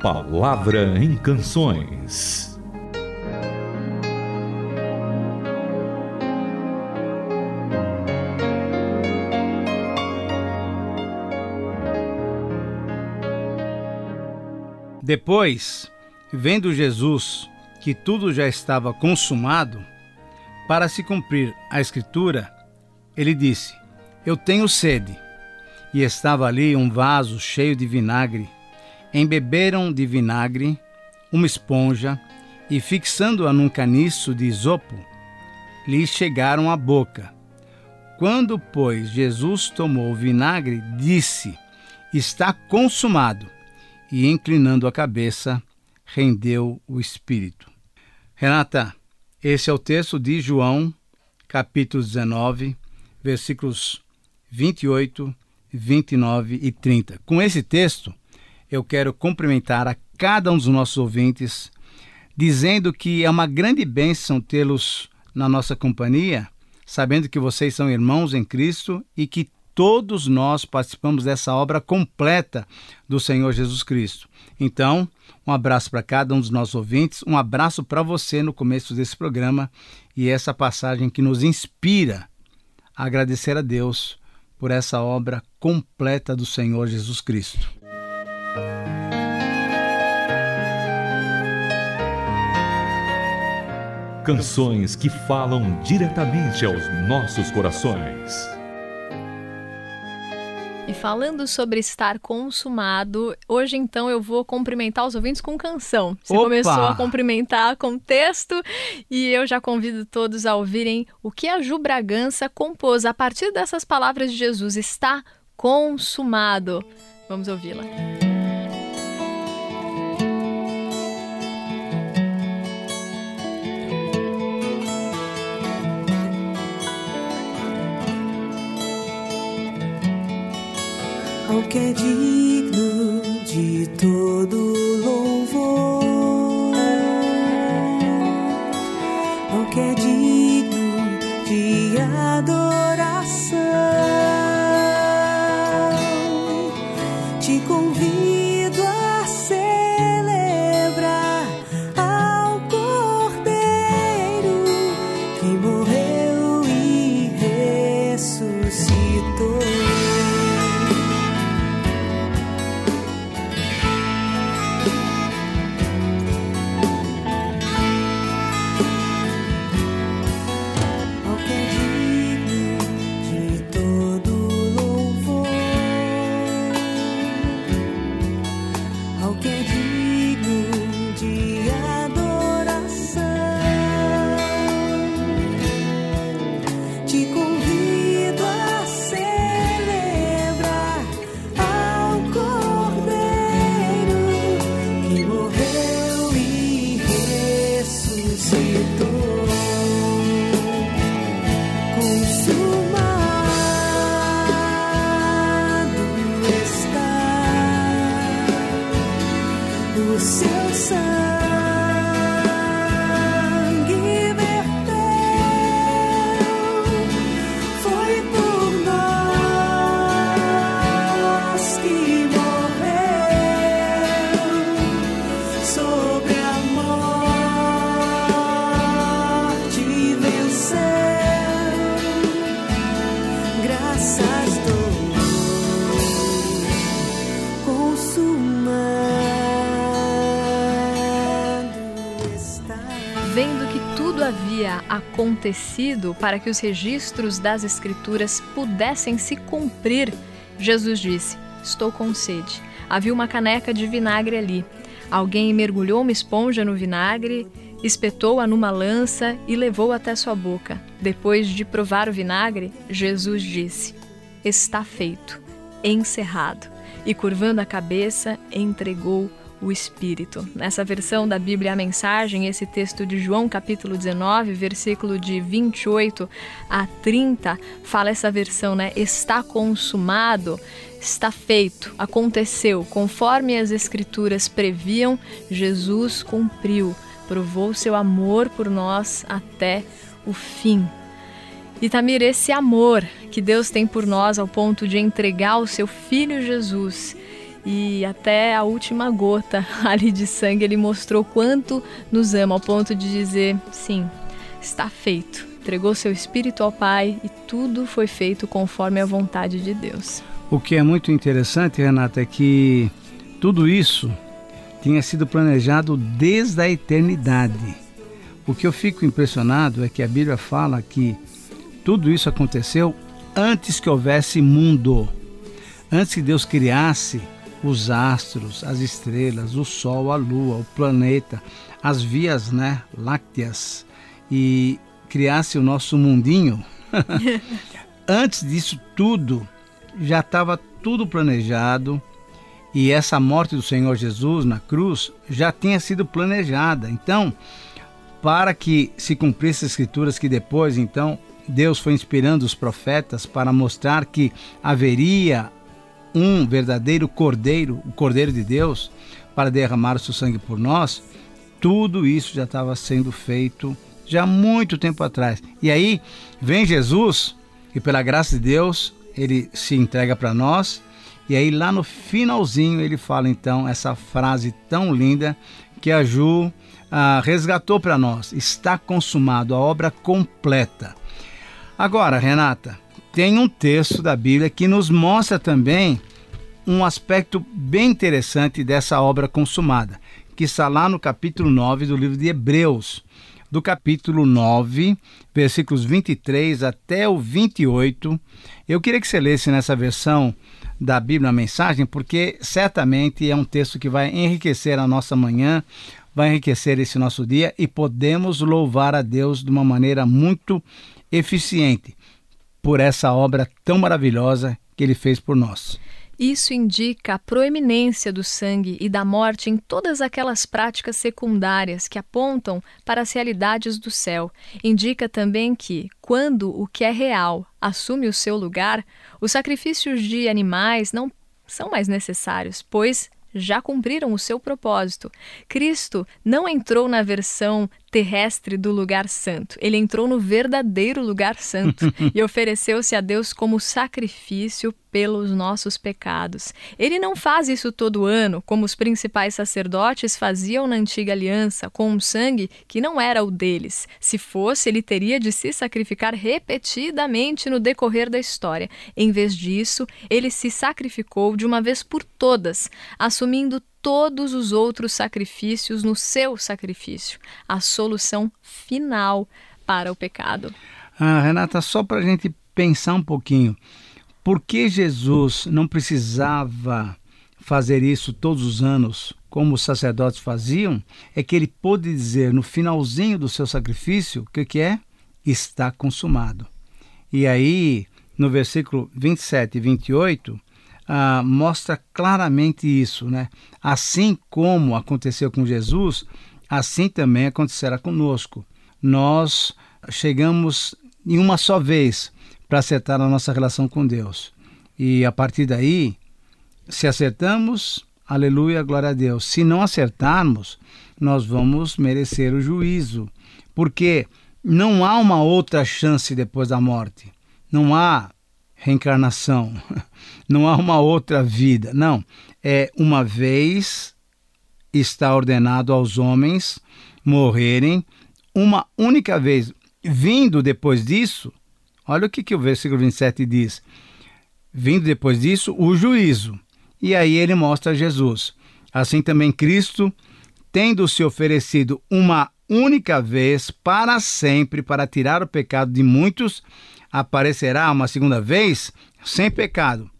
Palavra em Canções. Depois, vendo Jesus que tudo já estava consumado, para se cumprir a Escritura, ele disse: Eu tenho sede. E estava ali um vaso cheio de vinagre. Embeberam de vinagre uma esponja e, fixando-a num caniço de isopo, lhe chegaram à boca. Quando, pois, Jesus tomou o vinagre, disse: Está consumado. E, inclinando a cabeça, rendeu o espírito. Renata, esse é o texto de João, capítulo 19, versículos 28, 29 e 30. Com esse texto, eu quero cumprimentar a cada um dos nossos ouvintes, dizendo que é uma grande bênção tê-los na nossa companhia, sabendo que vocês são irmãos em Cristo e que todos nós participamos dessa obra completa do Senhor Jesus Cristo. Então, um abraço para cada um dos nossos ouvintes, um abraço para você no começo desse programa e essa passagem que nos inspira a agradecer a Deus por essa obra completa do Senhor Jesus Cristo. Canções que falam diretamente aos nossos corações. E falando sobre estar consumado, hoje então eu vou cumprimentar os ouvintes com canção. Você Opa! começou a cumprimentar com texto e eu já convido todos a ouvirem o que a Ju Bragança compôs a partir dessas palavras de Jesus: está consumado. Vamos ouvi-la. ao que é digno de todo Vendo que tudo havia acontecido para que os registros das Escrituras pudessem se cumprir, Jesus disse: Estou com sede. Havia uma caneca de vinagre ali. Alguém mergulhou uma esponja no vinagre, espetou-a numa lança e levou até sua boca. Depois de provar o vinagre, Jesus disse: Está feito, encerrado. E curvando a cabeça, entregou o Espírito. Nessa versão da Bíblia, a mensagem, esse texto de João, capítulo 19, versículo de 28 a 30, fala essa versão, né? Está consumado, está feito, aconteceu. Conforme as Escrituras previam, Jesus cumpriu, provou seu amor por nós até o fim. E Tamir, esse amor que Deus tem por nós ao ponto de entregar o seu Filho Jesus e até a última gota ali de sangue ele mostrou quanto nos ama, ao ponto de dizer: sim, está feito. Entregou seu espírito ao Pai e tudo foi feito conforme a vontade de Deus. O que é muito interessante, Renata, é que tudo isso tinha sido planejado desde a eternidade. O que eu fico impressionado é que a Bíblia fala que tudo isso aconteceu antes que houvesse mundo. Antes que Deus criasse os astros, as estrelas, o sol, a lua, o planeta, as vias né, lácteas e criasse o nosso mundinho. Antes disso tudo, já estava tudo planejado e essa morte do Senhor Jesus na cruz já tinha sido planejada. Então, para que se cumprisse as escrituras que depois, então, Deus foi inspirando os profetas para mostrar que haveria um verdadeiro cordeiro, o cordeiro de Deus, para derramar o seu sangue por nós, tudo isso já estava sendo feito já há muito tempo atrás. E aí vem Jesus e pela graça de Deus, ele se entrega para nós. E aí lá no finalzinho ele fala então essa frase tão linda que a Ju ah, resgatou para nós: está consumado a obra completa. Agora, Renata, tem um texto da Bíblia que nos mostra também um aspecto bem interessante dessa obra consumada, que está lá no capítulo 9 do livro de Hebreus. Do capítulo 9, versículos 23 até o 28. Eu queria que você lesse nessa versão da Bíblia a mensagem, porque certamente é um texto que vai enriquecer a nossa manhã, vai enriquecer esse nosso dia e podemos louvar a Deus de uma maneira muito eficiente por essa obra tão maravilhosa que ele fez por nós. Isso indica a proeminência do sangue e da morte em todas aquelas práticas secundárias que apontam para as realidades do céu. Indica também que, quando o que é real assume o seu lugar, os sacrifícios de animais não são mais necessários, pois já cumpriram o seu propósito. Cristo não entrou na versão terrestre do lugar santo. Ele entrou no verdadeiro lugar santo e ofereceu-se a Deus como sacrifício pelos nossos pecados. Ele não faz isso todo ano, como os principais sacerdotes faziam na antiga aliança, com um sangue que não era o deles. Se fosse, ele teria de se sacrificar repetidamente no decorrer da história. Em vez disso, ele se sacrificou de uma vez por todas, assumindo todos os outros sacrifícios no seu sacrifício, a solução final para o pecado. Ah, Renata, só para a gente pensar um pouquinho, por que Jesus não precisava fazer isso todos os anos, como os sacerdotes faziam? É que ele pôde dizer no finalzinho do seu sacrifício, o que, que é? Está consumado. E aí, no versículo 27 e 28, ah, mostra claramente isso, né? Assim como aconteceu com Jesus, assim também acontecerá conosco. Nós chegamos em uma só vez para acertar a nossa relação com Deus. E a partir daí, se acertamos, aleluia, glória a Deus. Se não acertarmos, nós vamos merecer o juízo, porque não há uma outra chance depois da morte. Não há reencarnação. Não há uma outra vida. Não. É uma vez está ordenado aos homens morrerem, uma única vez. Vindo depois disso, olha o que, que o versículo 27 diz. Vindo depois disso, o juízo. E aí ele mostra Jesus. Assim também Cristo, tendo se oferecido uma única vez para sempre para tirar o pecado de muitos, aparecerá uma segunda vez sem pecado,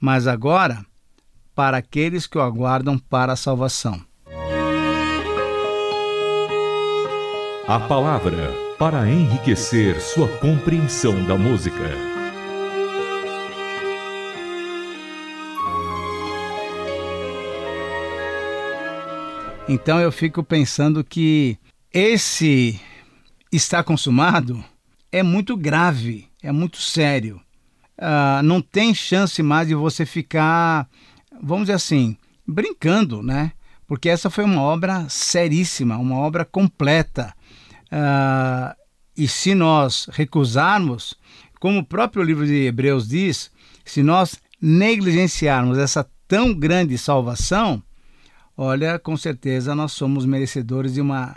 mas agora para aqueles que o aguardam para a salvação. A palavra para enriquecer sua compreensão da música. Então eu fico pensando que esse está consumado é muito grave é muito sério. Uh, não tem chance mais de você ficar, vamos dizer assim, brincando, né? Porque essa foi uma obra seríssima, uma obra completa. Uh, e se nós recusarmos, como o próprio livro de Hebreus diz, se nós negligenciarmos essa tão grande salvação, olha, com certeza nós somos merecedores de uma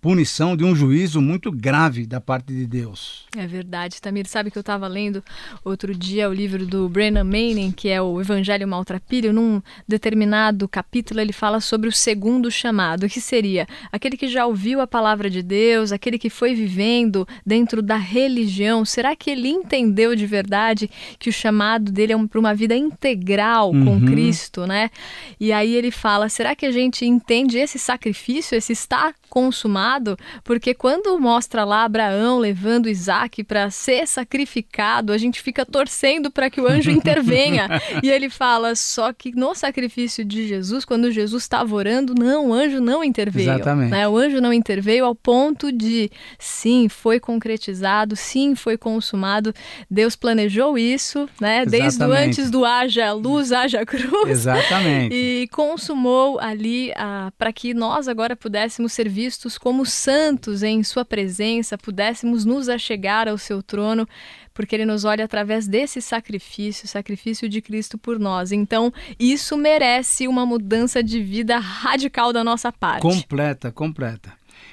punição de um juízo muito grave da parte de Deus. É verdade, Tamir. Sabe que eu estava lendo outro dia o livro do Brennan Manning, que é o Evangelho Maltrapilho. Num determinado capítulo, ele fala sobre o segundo chamado, que seria aquele que já ouviu a palavra de Deus, aquele que foi vivendo dentro da religião. Será que ele entendeu de verdade que o chamado dele é para uma vida integral com Uhum. Cristo, né? E aí ele fala: será que a gente entende esse sacrifício, esse está consumado? Porque quando mostra lá Abraão levando Isaac para ser sacrificado, a gente fica torcendo para que o anjo intervenha. e ele fala: só que no sacrifício de Jesus, quando Jesus estava orando, não, o anjo não interveio. Exatamente. né? O anjo não interveio ao ponto de, sim, foi concretizado, sim, foi consumado. Deus planejou isso, né? Desde Exatamente. antes do haja luz, haja cruz. Exatamente. E consumou ali ah, para que nós agora pudéssemos ser vistos como santos em Sua presença, pudéssemos nos achegar ao Seu trono, porque Ele nos olha através desse sacrifício, sacrifício de Cristo por nós. Então, isso merece uma mudança de vida radical da nossa parte. Completa, completa.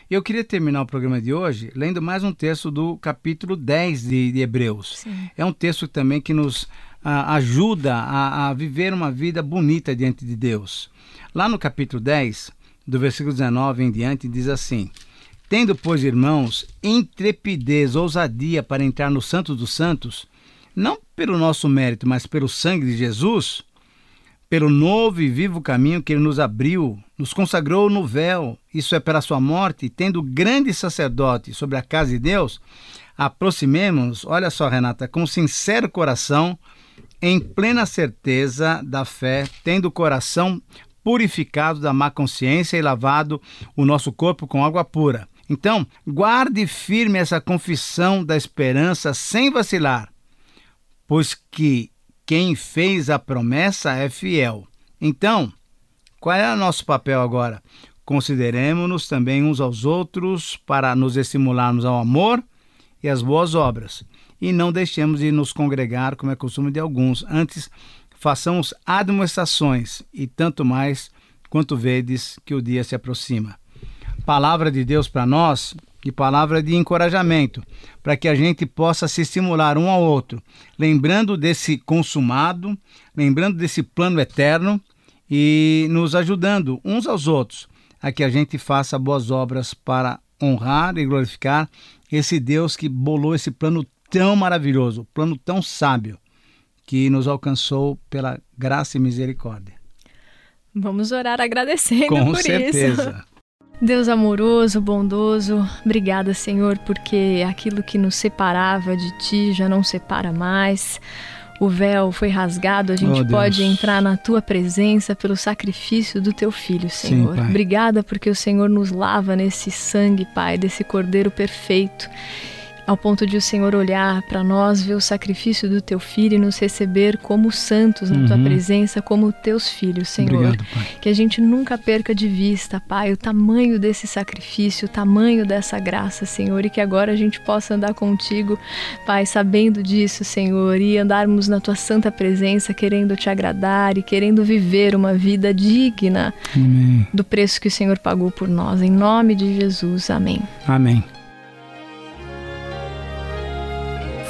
Eu queria terminar o programa de hoje lendo mais um texto do capítulo 10 de, de Hebreus. Sim. É um texto também que nos ah, ajuda a, a viver uma vida bonita diante de Deus. Lá no capítulo 10, do versículo 19 em diante, diz assim: Tendo, pois, irmãos, intrepidez, ousadia para entrar no Santo dos Santos, não pelo nosso mérito, mas pelo sangue de Jesus, pelo novo e vivo caminho que ele nos abriu, nos consagrou no véu, isso é pela sua morte, tendo grande sacerdote sobre a casa de Deus, aproximemo-nos, olha só, Renata, com sincero coração, em plena certeza da fé, tendo o coração purificado da má consciência e lavado o nosso corpo com água pura. Então, guarde firme essa confissão da esperança sem vacilar, pois que quem fez a promessa é fiel. Então, qual é o nosso papel agora? Consideremos-nos também uns aos outros para nos estimularmos ao amor e às boas obras. E não deixemos de nos congregar, como é costume de alguns. Antes, façamos admoestações, e tanto mais quanto vedes que o dia se aproxima. Palavra de Deus para nós e palavra de encorajamento, para que a gente possa se estimular um ao outro, lembrando desse consumado, lembrando desse plano eterno e nos ajudando uns aos outros a que a gente faça boas obras para honrar e glorificar esse Deus que bolou esse plano tão maravilhoso, plano tão sábio que nos alcançou pela graça e misericórdia. Vamos orar agradecendo Com por certeza. isso. Deus amoroso, bondoso, obrigada, Senhor, porque aquilo que nos separava de Ti já não separa mais. O véu foi rasgado, a gente Oh, pode entrar na Tua presença pelo sacrifício do Teu Filho, Senhor. Pai. obrigada porque o Senhor nos lava nesse sangue, Pai, desse Cordeiro perfeito. Ao ponto de o Senhor olhar para nós, ver o sacrifício do Teu Filho e nos receber como santos na Tua Uhum. presença, como Teus filhos, Senhor. Obrigado. Que a gente nunca perca de vista, Pai, o tamanho desse sacrifício, o tamanho dessa graça, Senhor, e que agora a gente possa andar contigo, Pai, sabendo disso, Senhor, e andarmos na tua santa presença, querendo te agradar e querendo viver uma vida digna Amém. do preço que o Senhor pagou por nós. Em nome de Jesus, amém. Amém.